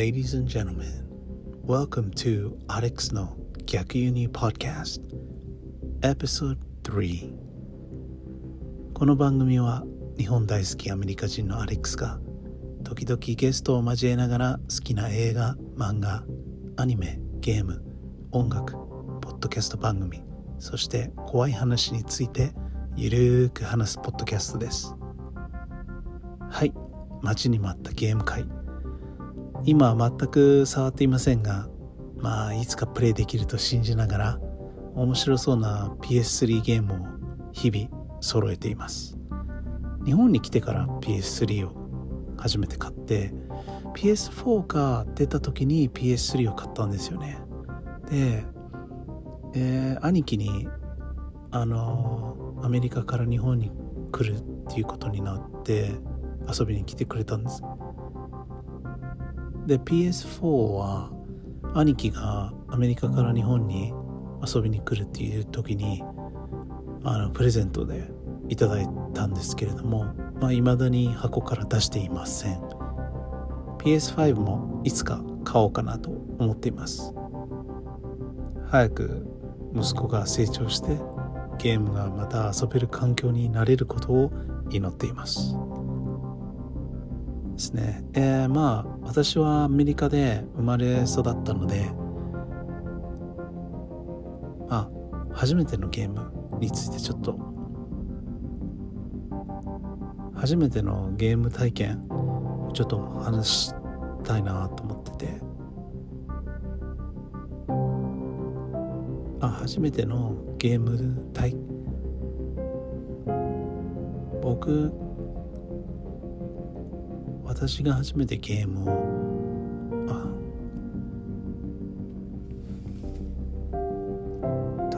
Ladies and gentlemen, welcome to Alex の逆輸入 Podcast Episode 3この番組は日本大好きアメリカ人のアレックスが時々ゲストを交えながら好きな映画、漫画、アニメ、ゲーム、音楽、ポッドキャスト番組そして怖い話についてゆるーく話すポッドキャストです。はい待ちに待ったゲーム会。今は全く触っていませんがまあいつかプレイできると信じながら面白そうな PS3 ゲームを日々揃えています。日本に来てから PS3 を初めて買って PS4 が出た時に PS3 を買ったんですよね。で、えー、兄貴にあのアメリカから日本に来るっていうことになって遊びに来てくれたんです。で PS4 は兄貴がアメリカから日本に遊びに来るっていう時にあのプレゼントでいただいたんですけれどもまあ未だに箱から出していません。PS5 もいつか買おうかなと思っています。早く息子が成長してゲームがまた遊べる環境になれることを祈っています。ですね。え、まあ私はアメリカで生まれ育ったのでまあ初めてのゲームについてちょっと初めてのゲーム体験ちょっと話したいなと思っててあ初めてのゲーム体僕私が初めてゲームをあ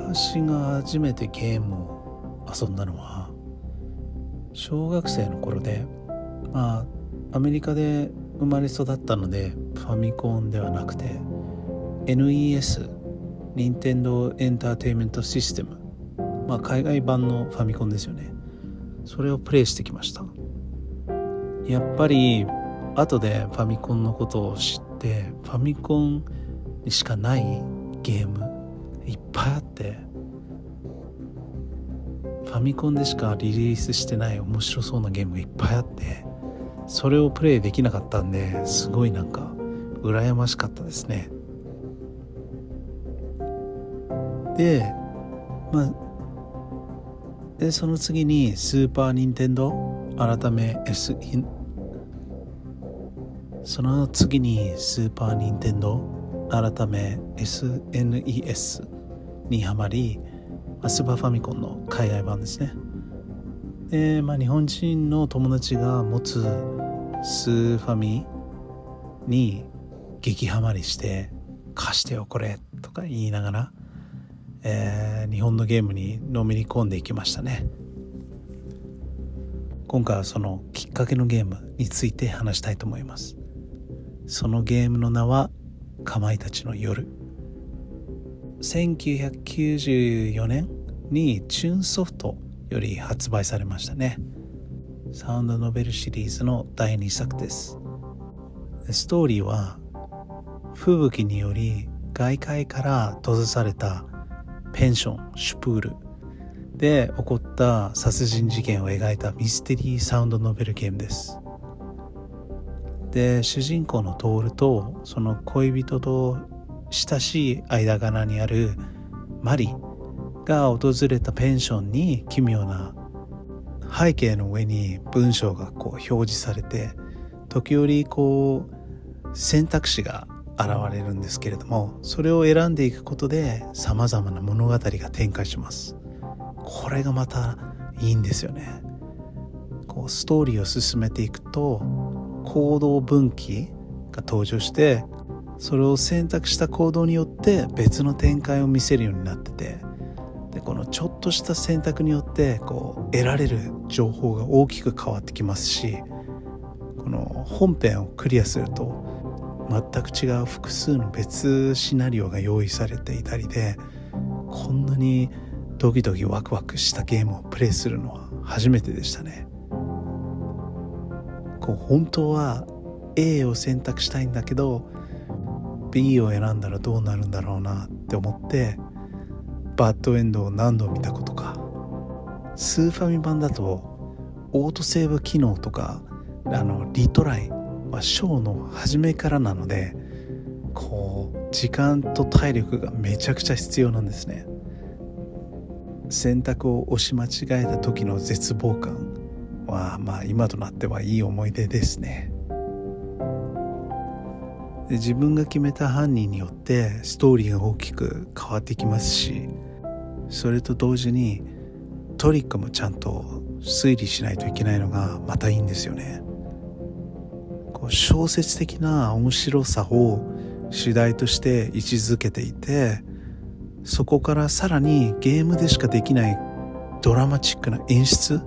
私が初めてゲームを遊んだのは小学生の頃でまあアメリカで生まれ育ったのでファミコンではなくて NES 任天堂エンターテイメントシステム。まあ海外版のファミコンですよね。それをプレイしてきました。やっぱり後でファミコンのことを知ってファミコンにしかないゲームいっぱいあってファミコンでしかリリースしてない面白そうなゲームがいっぱいあってそれをプレイできなかったんですごいなんか羨ましかったですね。でまあでその次にスーパー・ニンテンドー改め S その次にスーパー・ニンテンド改め SNES にはまりスーパーファミコンの海外版ですね。で、まあ、日本人の友達が持つスーファミに激ハマりして貸してよこれとか言いながらえー、日本のゲームにのめり込んでいきましたね。今回はそのきっかけのゲームについて話したいと思います。そのゲームの名はかまいたちの夜。1994年にチューンソフトより発売されましたね。サウンドノベルシリーズの第2作です。ストーリーは吹雪により外界から閉ざされたペンションシュプール。で起こった殺人事件を描いたミステリーサウンドノベルゲームです。で主人公のトールとその恋人と親しい間柄にあるマリが訪れたペンションに奇妙な背景の上に文章がこう表示されて時折こう選択肢が現れるんですけれどもそれを選んでいくことでさまざまな物語が展開します。これがまたいいんですよね。こうストーリーを進めていくと行動分岐が登場してそれを選択した行動によって別の展開を見せるようになっててでこのちょっとした選択によってこう得られる情報が大きく変わってきますしこの本編をクリアすると全く違う複数の別シナリオが用意されていたりでこんなにドキドキワクワクしたゲームをプレイするのは初めてでしたね。こう本当は A を選択したいんだけど B を選んだらどうなるんだろうなって思ってバッドエンドを何度見たことかスーファミ版だとオートセーブ機能とかあのリトライはショーの初めからなのでこう時間と体力がめちゃくちゃ必要なんですね。選択を押し間違えた時の絶望感はまあ今となってはいい思い出ですね。で自分が決めた犯人によってストーリーが大きく変わってきますしそれと同時にトリックもちゃんと推理しないといけないのがまたいいんですよね。こう小説的な面白さを主題として位置づけていてそこからさらにゲームでしかできないドラマチックな演出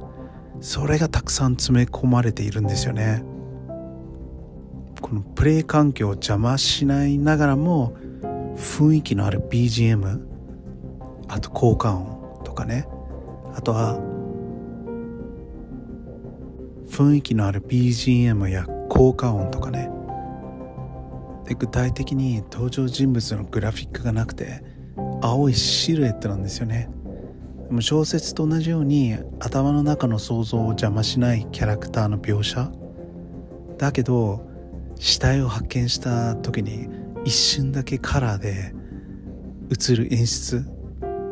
それがたくさん詰め込まれているんですよね。このプレイ環境を邪魔しないながらも雰囲気のある BGM あと効果音とかね。あとは雰囲気のある BGM や効果音とかね。で具体的に登場人物のグラフィックがなくて青いシルエットなんですよね。でも小説と同じように頭の中の想像を邪魔しないキャラクターの描写。だけど死体を発見した時に一瞬だけカラーで映る演出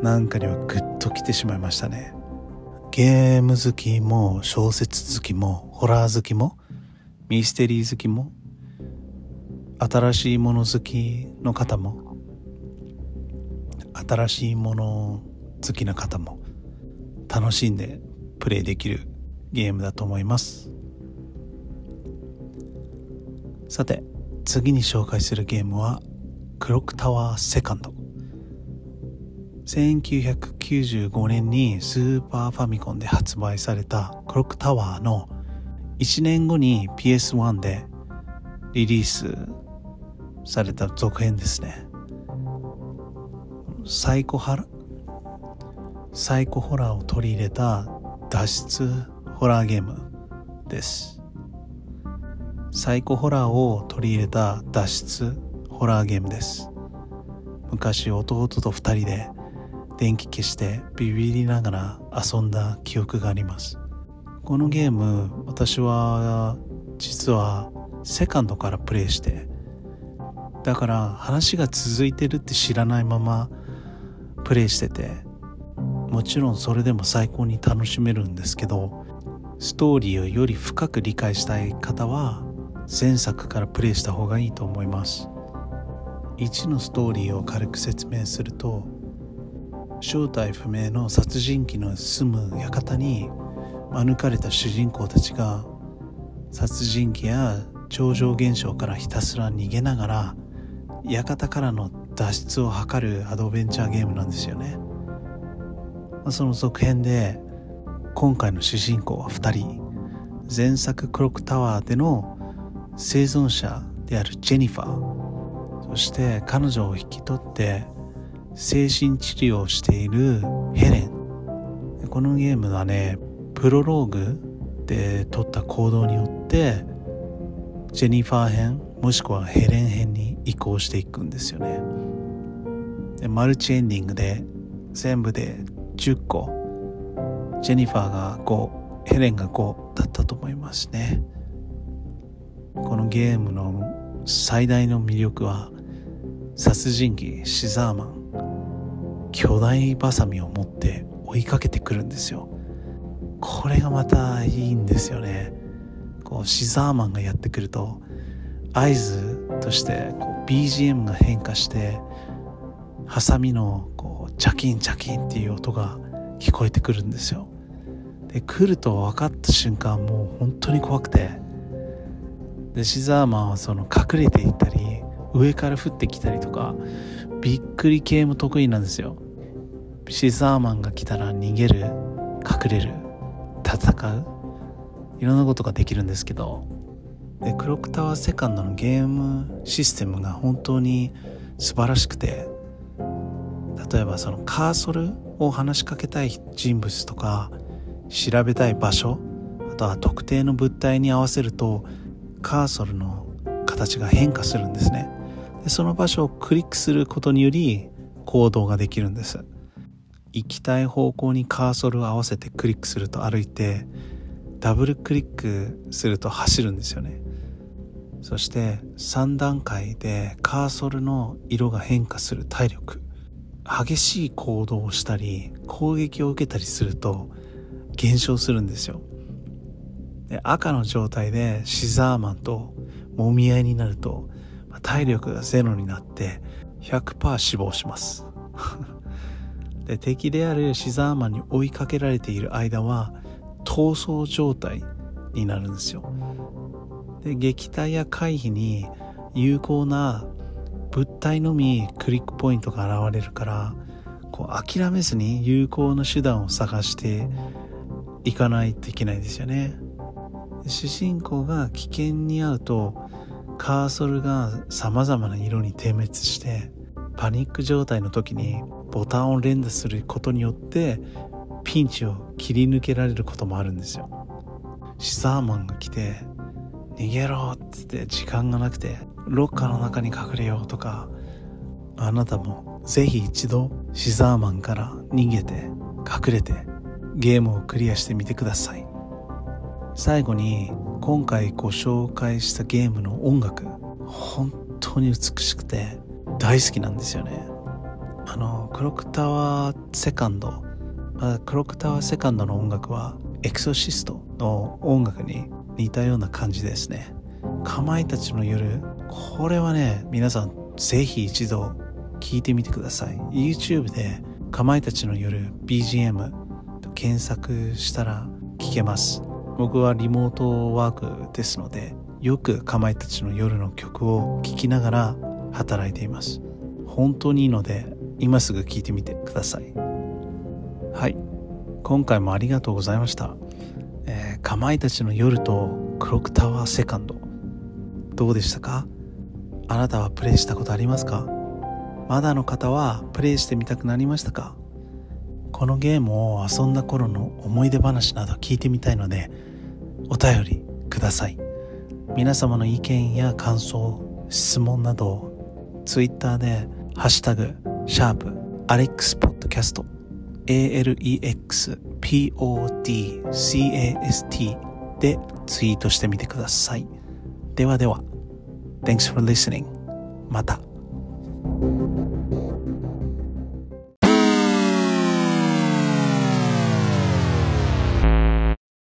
なんかにはグッときてしまいましたね。ゲーム好きも小説好きもホラー好きもミステリー好きも新しいもの好きの方も新しいもの好きな方も楽しんでプレイできるゲームだと思います。さて次に紹介するゲームはクロックタワーセカンド。1995年にスーパーファミコンで発売されたクロックタワーの1年後に PS1 でリリースされた続編ですね。サイコハラ？サイコホラーを取り入れた脱出ホラーゲームです。サイコホラーを取り入れた脱出ホラーゲームです。昔弟と二人で電気消してビビりながら遊んだ記憶があります。このゲーム私は実はセカンドからプレイしてだから話が続いてるって知らないままプレイしてて。もちろんそれでも最高に楽しめるんですけどストーリーをより深く理解したい方は前作からプレイした方がいいと思います。1のストーリーを軽く説明すると正体不明の殺人鬼の住む館に免れた主人公たちが殺人鬼や超常現象からひたすら逃げながら館からの脱出を図るアドベンチャーゲームなんですよね、その続編で今回の主人公は2人。前作クロックタワーでの生存者であるジェニファー。そして彼女を引き取って精神治療をしているヘレン。このゲームはねプロローグで取った行動によってジェニファー編もしくはヘレン編に移行していくんですよね。でマルチエンディングで全部で10個ジェニファーが5ヘレンが5だったと思いますね。このゲームの最大の魅力は殺人鬼シザーマン巨大バサミを持って追いかけてくるんですよ。これがまたいいんですよね。こうシザーマンがやってくると合図としてこう BGM が変化してハサミのこうチャキンチャキンっていう音が聞こえてくるんですよ。で来ると分かった瞬間もう本当に怖くて。でシザーマンはその隠れていったり上から降ってきたりとかびっくり系も得意なんですよ。シザーマンが来たら逃げる隠れる戦ういろんなことができるんですけど。でクロックタワーセカンドのゲームシステムが本当に素晴らしくて。例えばそのカーソルを話しかけたい人物とか調べたい場所あとは特定の物体に合わせるとカーソルの形が変化するんですね。でその場所をクリックすることにより行動ができるんです。行きたい方向にカーソルを合わせてクリックすると歩いてダブルクリックすると走るんですよね。そして3段階でカーソルの色が変化する体力。激しい行動をしたり攻撃を受けたりすると減少するんですよ。で赤の状態でシザーマンともみ合いになると体力がゼロになって100%死亡します。で敵であるシザーマンに追いかけられている間は逃走状態になるんですよ。で撃退や回避に有効な物体のみクリックポイントが現れるからこう諦めずに有効な手段を探していかないといけないですよね。主人公が危険に遭うとカーソルが様々な色に点滅してパニック状態の時にボタンを連打することによってピンチを切り抜けられることもあるんですよ。シザーマンが来て逃げろって言って時間がなくてロッカーの中に隠れようとかあなたもぜひ一度シザーマンから逃げて隠れてゲームをクリアしてみてください。最後に今回ご紹介したゲームの音楽本当に美しくて大好きなんですよね。あのクロックタワーセカンドクロックタワーセカンドの音楽はエクソシストの音楽に似たような感じですね。かまいたちの夜これはね皆さんぜひ一度聞いてみてください。YouTube でかまいたちの夜 BGM と検索したら聞けます。僕はリモートワークですのでよくかまいたちの夜の曲を聴きながら働いています。本当にいいので今すぐ聞いてみてください。はい。今回もありがとうございました。えー、かまいたちの夜とクロックタワーセカンド。どうでしたか？あなたはプレイしたことありますか？まだの方はプレイしてみたくなりましたか？このゲームを遊んだ頃の思い出話など聞いてみたいのでお便りください。皆様の意見や感想質問などを Twitter で「ハッシュタグシャープアレックスポッドキャスト ALEXPODCAST でツイートしてみてください。ではでは。Thanks for listening. また